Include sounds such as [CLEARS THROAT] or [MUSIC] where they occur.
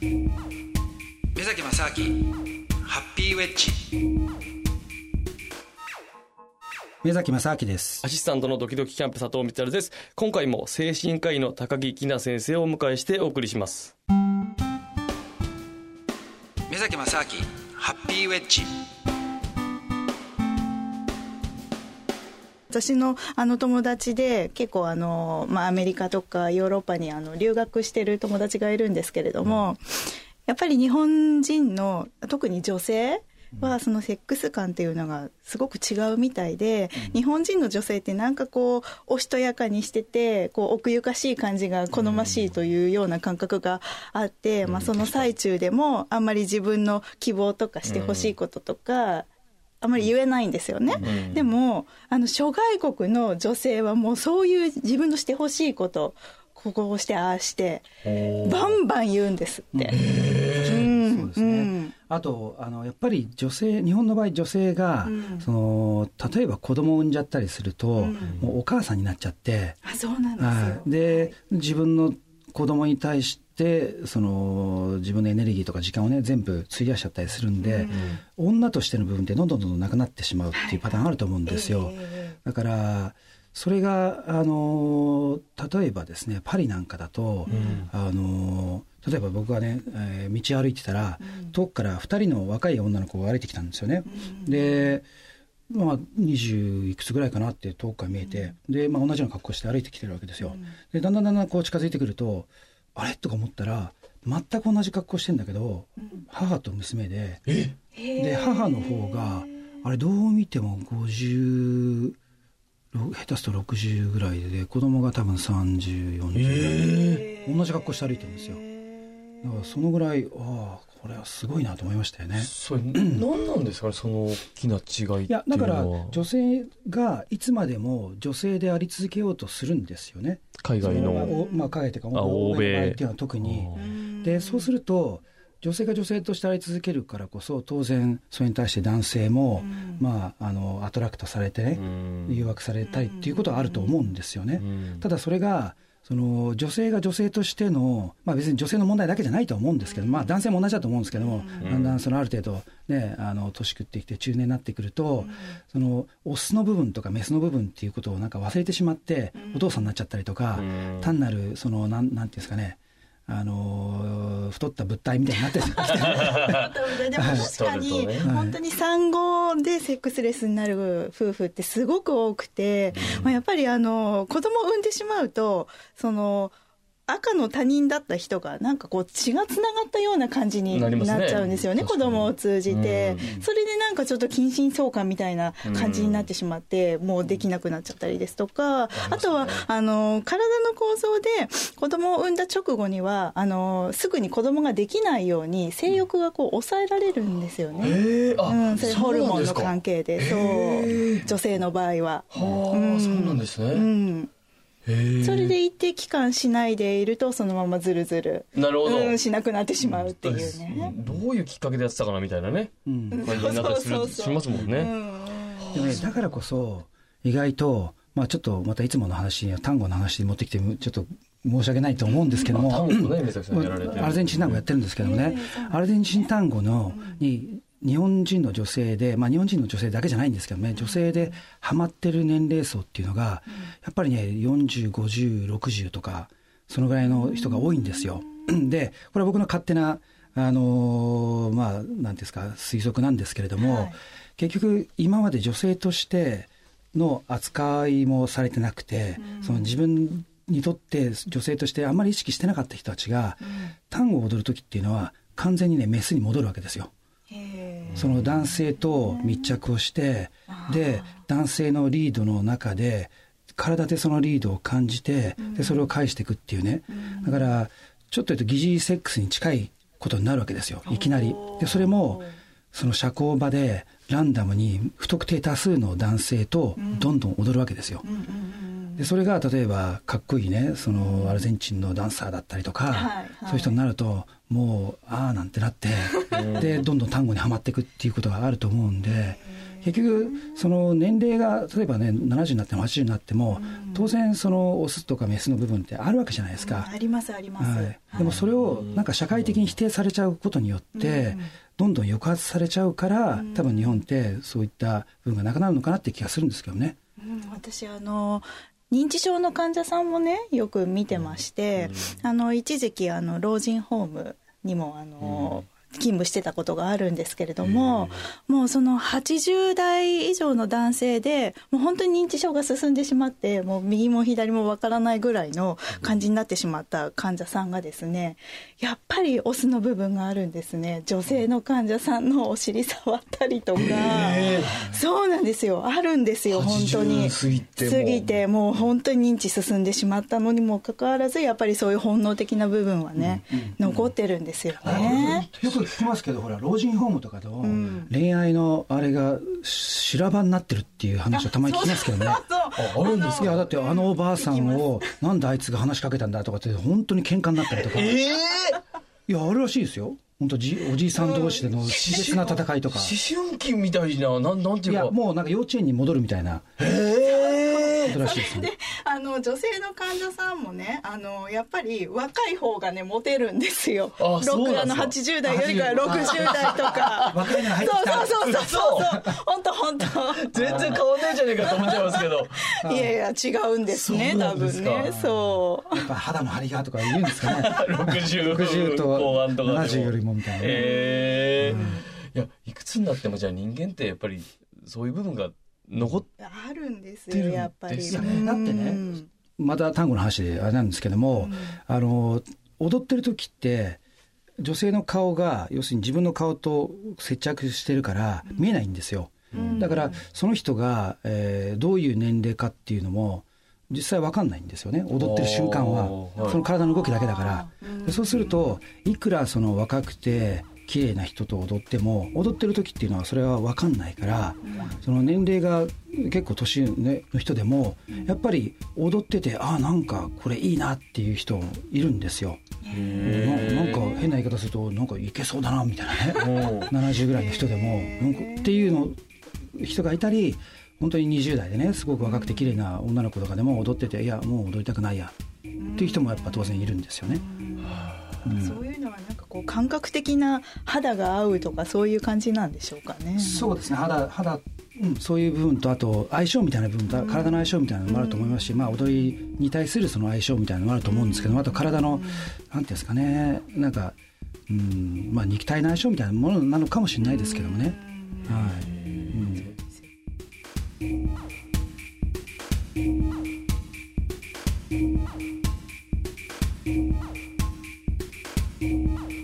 目崎正明ハッピーウェッジ。目崎正明です。アシスタントのドキドキキャンプ佐藤光です。今回も精神科医の高木きな先生をお迎えしてお送りします。目崎正明ハッピーウェッジ私のあの友達で結構あの、まあ、アメリカとかヨーロッパにあの留学してる友達がいるんですけれども、うん、やっぱり日本人の特に女性はそのセックス感っていうのがすごく違うみたいで、うん、日本人の女性ってなんかこうおしとやかにしててこう奥ゆかしい感じが好ましいというような感覚があって、うん、まあ、その最中でもあんまり自分の希望とかしてほしいこととか、あまり言えないんですよね、うん、でもあの諸外国の女性はもうそういう自分のしてほしいことここをしてああしてバンバン言うんですって。そうですね、あとあのやっぱり女性日本の場合女性が、うん、その例えば子供を産んじゃったりすると、うん、もうお母さんになっちゃって。あそうなんですで自分の子供に対してその自分のエネルギーとか時間をね全部費やしちゃったりするんで、うん、女としての部分ってどんどんどんどんなくなってしまうっていうパターンあると思うんですよ。えー、だからそれがあの例えばですねパリなんかだと、うん、あの例えば僕がね、えー、道歩いてたら、うん、遠くから2人の若い女の子が歩いてきたんですよね。うん、でまあ、20いくつぐらいかなって遠くから見えて、で、まあ、同じような格好して歩いてきてるわけですよ。でだんだんだんだんこう近づいてくるとあれ？とか思ったら全く同じ格好してんだけど、母と娘でで母の方があれどう見ても50下手すと60ぐらいで子供が多分3040ぐらい、えー、同じ格好して歩いてるんですよそのぐらいああこれはすごいなと思いましたよね。それ [CLEARS THROAT] 何なんですか？ねその大きな違いいやだから女性がいつまでも女性であり続けようとするんですよね。海外の。まあ海外というか欧米。っていうのは特に。でそうすると女性が女性としてあり続けるからこそ当然それに対して男性も、うん、まあ、あのアトラクトされてね、うん、誘惑されたいっていうことはあると思うんですよね。うん、ただそれがその女性が女性としての、まあ、別に女性の問題だけじゃないと思うんですけど、まあ、男性も同じだと思うんですけども、だんだんそのある程度、ね、あの年食ってきて中年になってくると、そのオスの部分とかメスの部分っていうことをなんか忘れてしまってお父さんになっちゃったりとか、単なるそのなんなんていうんですかねあの太った物体みたいになってるでも確かに、本当に産後でセックスレスになる夫婦ってすごく多くて、うん、まあ、やっぱりあの子供を産んでしまうとその赤の他人だった人がなんかこう血がつながったような感じになっちゃうんですよね、ね子供を通じて、うん、それでなんかちょっと近親相関みたいな感じになってしまって、うん、もうできなくなっちゃったりですとか、ね、あとはあの体の構造で子供を産んだ直後にはあのすぐに子供ができないように性欲がこう抑えられるんですよね、うん、それホルモンの関係で。そう女性の場合は。はあ、うん、そうなんですね、うんそれで一定期間しないでいるとそのままずるずるなるほど、うん、しなくなってしまうっていうね、どういうきっかけでやってたかなみたいなね、うん、感じになったりするしますもんね、でもねだからこそ意外とまあちょっとまたいつもの話単語の話に持ってきてちょっと申し訳ないと思うんですけども、アルゼンチン単語やってるんですけどもね、アルゼンチン単語のに日本人の女性で、まあ、日本人の女性だけじゃないんですけどね女性でハマってる年齢層っていうのが、やっぱりね405060とかそのぐらいの人が多いんですよ。でこれは僕の勝手なあのー、まあなんですか推測なんですけれども、はい、結局今まで女性としての扱いもされてなくて、うん、その自分にとって女性としてあんまり意識してなかった人たちが、うん、単語を踊る時っていうのは完全にねメスに戻るわけですよ。その男性と密着をしてで男性のリードの中で体でそのリードを感じてでそれを返していくっていうね。だからちょっと言うと疑似セックスに近いことになるわけですよいきなり。でそれもその社交場でランダムに不特定多数の男性とどんどん踊るわけですよ。でそれが例えばかっこいいねそのアルゼンチンのダンサーだったりとか、はいはい、そういう人になるともうああなんてなってでどんどん単語にはまっていくっていうことがあると思うんで結局その年齢が例えばね70になっても80になっても、当然そのオスとかメスの部分ってあるわけじゃないですか、ありますあります、はい、でもそれをなんか社会的に否定されちゃうことによって、どんどん抑圧されちゃうから、多分日本ってそういった部分がなくなるのかなって気がするんですけどね。うん、私あの認知症の患者さんもねよく見てまして、あの一時期あの老人ホームにもあの、勤務してたことがあるんですけれども、もうその80代以上の男性で、もう本当に認知症が進んでしまって、もう右も左もわからないぐらいの感じになってしまった患者さんがですね、やっぱりオスの部分があるんですね。女性の患者さんのお尻触ったりとか、そうですよ。あるんですよ、本当に。過ぎて過ぎて、もう本当に認知進んでしまったのにもかかわらず、やっぱりそういう本能的な部分はね、残ってるんですよね。よく聞きますけどほら老人ホームとかの恋愛のあれが修羅場になってるっていう話をたまに聞きますけどね。あるんですいやだってあのおばあさんをなんであいつが話しかけたんだとかって本当に喧嘩になったりとか、えー、いやあるらしいですよ本当じおじいさん同士での熾烈な戦いとか。思春期みたいななんなんていうか。いやもうなんか幼稚園に戻るみたいな。へえらしいで。あの女性の患者さんもね、あのやっぱり若い方がねモテるんですよ。あそうあの80代よりか60代とか。[LAUGHS] 若いのが入ってきた。そうそうそうそうそう。本当本当。全然変わんないじゃねえかと思っちゃいますけど。[LAUGHS] いやいや違うんですね多分ね。そう。やっぱ肌の張りがとか言うんですかね。[LAUGHS] 60 60と70よりもみたいな。ええー。いやいくつになってもじゃあ人間ってやっぱりそういう部分が残ってあるんですよやっぱり。だってね、また単語の話であれなんですけども、あの踊ってる時って女性の顔が要するに自分の顔と接着してるから見えないんですよ。だからその人が、えー、どういう年齢かっていうのも実際わかんないんですよね。踊ってる瞬間は。その体の動きだけだから。そうするといくらその若くて綺麗な人と踊っても踊ってる時っていうのはそれは分かんないから、その年齢が結構年の人でもやっぱり踊っててああなんかこれいいなっていう人いるんですよ。なんか変な言い方するとなんかいけそうだなみたいなね70ぐらいの人でもなんかっていうの人がいたり本当に20代でねすごく若くて綺麗な女の子とかでも踊ってていやもう踊りたくないやっていう人もやっぱ当然いるんですよね。そういうのはなんかこう感覚的な肌が合うとかそういう感じなんでしょうかね。そうですね。肌肌うん、そういう部分とあと相性みたいな部分、体の相性みたいなのもあると思いますし、まあ、踊りに対するその相性みたいなのもあると思うんですけどあと体の、なんていうんですかね。なんか、うんまあ、肉体の相性みたいなものなのかもしれないですけどもね。はい、Música